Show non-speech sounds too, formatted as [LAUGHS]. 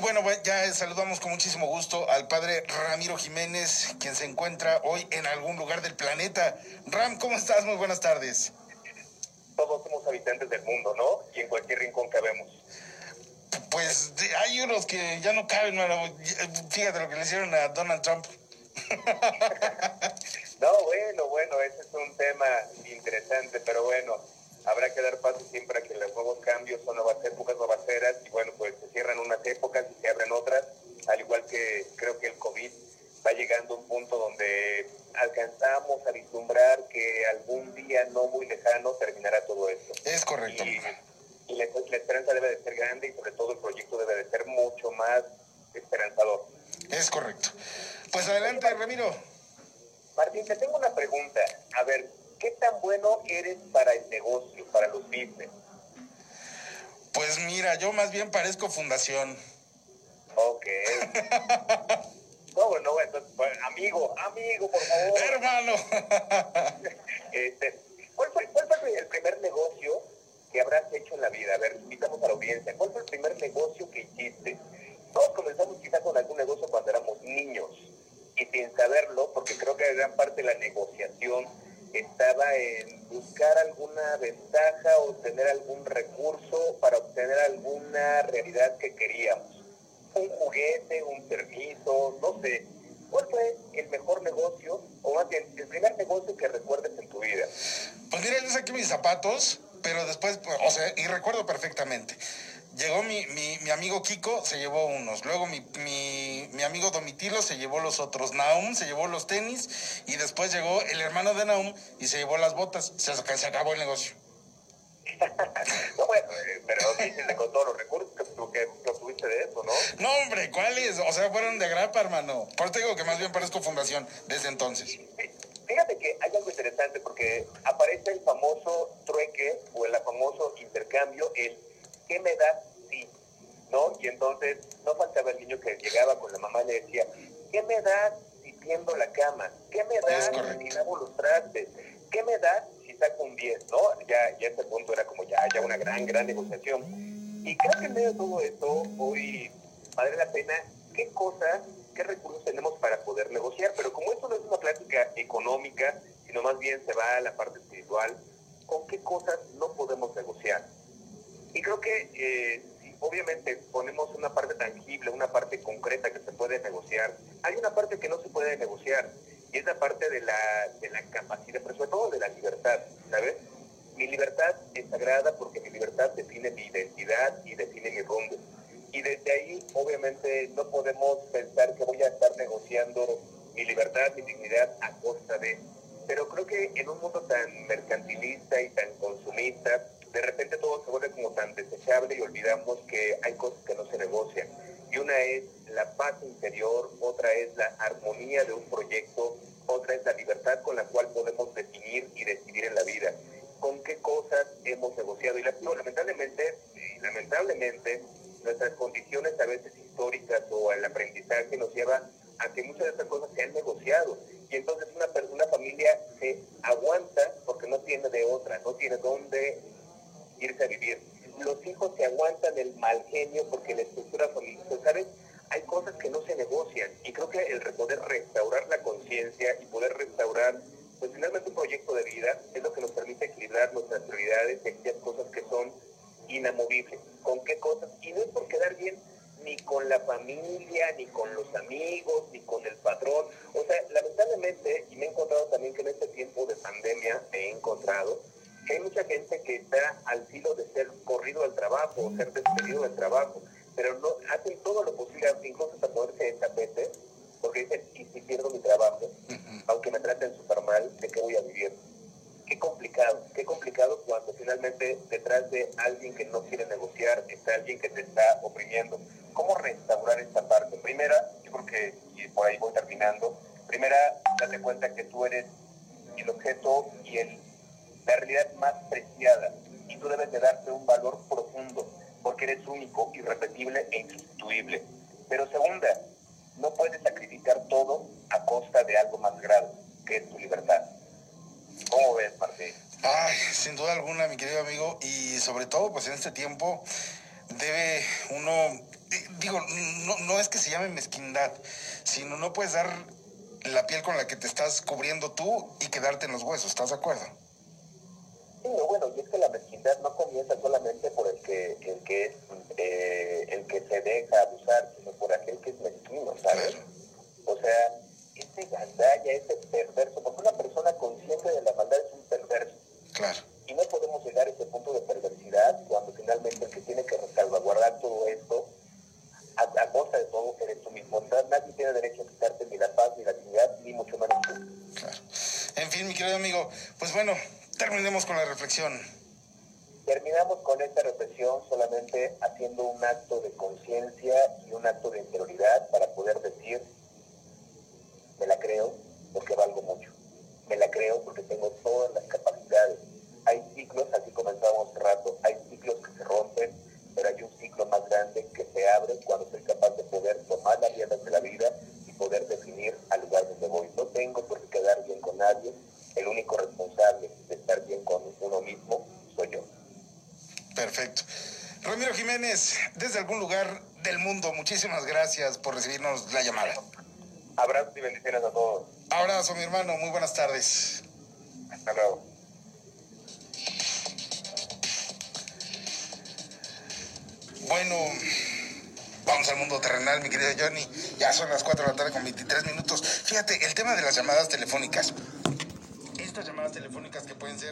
bueno, ya saludamos con muchísimo gusto al padre Ramiro Jiménez, quien se encuentra hoy en algún lugar del planeta. Ram, ¿cómo estás? Muy buenas tardes. Todos somos habitantes del mundo, ¿no? Y en cualquier rincón cabemos. Pues hay unos que ya no caben, mano. Fíjate lo que le hicieron a Donald Trump. [LAUGHS] no, bueno, bueno, ese es un tema interesante, pero bueno, habrá que dar paso siempre a que los nuevos cambios son nuevas épocas, nuevas eras, y bueno, pues se cierran unas épocas y se abren otras, al igual que creo que el COVID va llegando a un punto donde alcanzamos a vislumbrar que algún día no muy lejano terminará todo esto. Es correcto. Y, la, la, esperanza debe de ser grande y sobre todo el proyecto debe de ser mucho más esperanzador. Es correcto. Pues adelante, Ramiro. Martín, te tengo una pregunta. A ver, ¿qué tan bueno eres para el negocio, para los business? Pues mira, yo más bien parezco fundación. Ok. [LAUGHS] no, bueno, entonces, amigo, amigo, por favor. Hermano. [LAUGHS] este, ¿cuál, fue, ¿Cuál fue el primer negocio que habrás hecho en la vida? A ver, invitamos a la audiencia. ¿Cuál fue el primer negocio que hiciste? Todos comenzamos quizá con algún negocio cuando éramos niños y sin saberlo, porque creo que gran parte de la negociación estaba en buscar alguna ventaja o tener algún recurso para obtener alguna realidad que queríamos. Un juguete, un permiso, no sé. ¿Cuál fue el mejor negocio o más bien el primer negocio que recuerdes en tu vida? Pues mira, yo saqué mis zapatos, pero después, o sea, y recuerdo perfectamente llegó mi, mi, amigo Kiko, se llevó unos. Luego mi, mi, amigo Domitilo se llevó los otros. Naum se llevó los tenis. Y después llegó el hermano de Naum y se llevó las botas. Se, se acabó el negocio. [LAUGHS] no, bueno, eh, pero dices con todos los recursos que, que, que, obtuviste de eso, ¿no? No, hombre, ¿cuáles? O sea, fueron de grapa, hermano. Por eso digo que más bien parezco fundación desde entonces. Fíjate que hay algo interesante porque aparece el famoso trueque o el famoso intercambio, el ¿qué me das? ¿No? Y entonces no faltaba el niño que llegaba con la mamá y le decía, ¿qué me das si tiendo la cama? ¿Qué me das si lavo los trastes? ¿Qué me das si saco un 10? ¿No? Ya, ya este punto era como ya, ya una gran, gran negociación. Y creo que en medio de todo esto, hoy vale la pena qué cosas, qué recursos tenemos para poder negociar. Pero como esto no es una plática económica, sino más bien se va a la parte espiritual, ¿con qué cosas no podemos negociar? Y creo que eh, obviamente ponemos una parte tangible, una parte concreta que se puede negociar, hay una parte que no se puede negociar y es la parte de la, de la capacidad, pero sobre todo de la libertad, ¿sabes? Mi libertad es sagrada porque mi libertad define mi identidad y define mi rumbo. Y desde ahí, obviamente, no podemos pensar que voy a estar negociando mi libertad, mi dignidad a costa de... Pero creo que en un mundo tan mercantilista y tan consumista, de repente todo se vuelve como tan desechable y olvidamos que hay cosas que no se negocian. Y una es la paz interior, otra es la armonía de un proyecto, otra es la libertad con la cual podemos definir y decidir en la vida. ¿Con qué cosas hemos negociado? Y lamentablemente, lamentablemente, nuestras condiciones a veces históricas o el aprendizaje nos lleva a que muchas de estas cosas se han negociado. Y entonces una, una familia se aguanta porque no tiene de otra, no tiene dónde irse a vivir. Los hijos se aguantan el mal genio porque la estructura familiar, ¿sabes? Hay cosas que no se negocian y creo que el poder restaurar la conciencia y poder restaurar, pues finalmente un proyecto de vida es lo que nos permite equilibrar nuestras prioridades y aquellas cosas que son inamovibles. ¿Con qué cosas? Y no es por quedar bien ni con la familia, ni con los amigos, ni con el patrón. O sea, lamentablemente, y me he encontrado también que en este tiempo de pandemia me he encontrado, que hay mucha gente que está al filo de ser corrido del trabajo o ser despedido del trabajo, pero no hacen todo lo posible, incluso hasta ponerse de tapete, porque dicen, ¿y si pierdo mi trabajo? Aunque me traten súper mal, ¿de qué voy a vivir? Qué complicado, qué complicado cuando finalmente detrás de alguien que no quiere negociar está alguien que te está oprimiendo. ¿Cómo restaurar esta parte? Primera, yo creo que, y por ahí voy terminando, primera, date cuenta que tú eres el objeto y el la realidad más preciada y tú debes de darte un valor profundo porque eres único, irrepetible e insustituible. Pero segunda, no puedes sacrificar todo a costa de algo más grave, que es tu libertad. ¿Cómo ves, Martín? Ay, sin duda alguna, mi querido amigo, y sobre todo, pues en este tiempo debe uno eh, digo, no, no es que se llame mezquindad, sino no puedes dar la piel con la que te estás cubriendo tú y quedarte en los huesos, ¿estás de acuerdo? Sí, bueno, y es que la mezquindad no comienza solamente por el que, el que es, eh, el que se deja abusar, sino por aquel que es mezquino, ¿sabes? O sea, ese gandalla, ese perverso, porque una persona consciente de la maldad es un perverso. Claro. Y no podemos llegar a ese punto de perversidad cuando finalmente el que tiene que salvaguardar todo esto, a, a costa de todo, eres tú mismo. Nadie tiene derecho a quitarte ni la paz, ni la dignidad, ni mucho menos tú. Claro. En fin, mi querido amigo, pues bueno, terminemos con la reflexión. Terminamos con esta reflexión solamente haciendo un acto de conciencia y un acto de interioridad para poder decir, me la creo porque valgo mucho. Me la creo porque tengo todas las capacidades. Hay ciclos, así comenzamos hace rato, hay ciclos que se rompen, pero hay un ciclo más grande que se abre cuando soy capaz de poder tomar las riendas de la vida y poder definir al lugar donde voy. No tengo por qué quedar bien con nadie. El único responsable de estar bien con uno mismo soy yo. Perfecto. Desde algún lugar del mundo, muchísimas gracias por recibirnos la llamada. Abrazos y bendiciones a todos. Abrazo, mi hermano, muy buenas tardes. Hasta luego. Bueno, vamos al mundo terrenal, mi querido Johnny. Ya son las 4 de la tarde con 23 minutos. Fíjate, el tema de las llamadas telefónicas. Estas llamadas telefónicas que pueden ser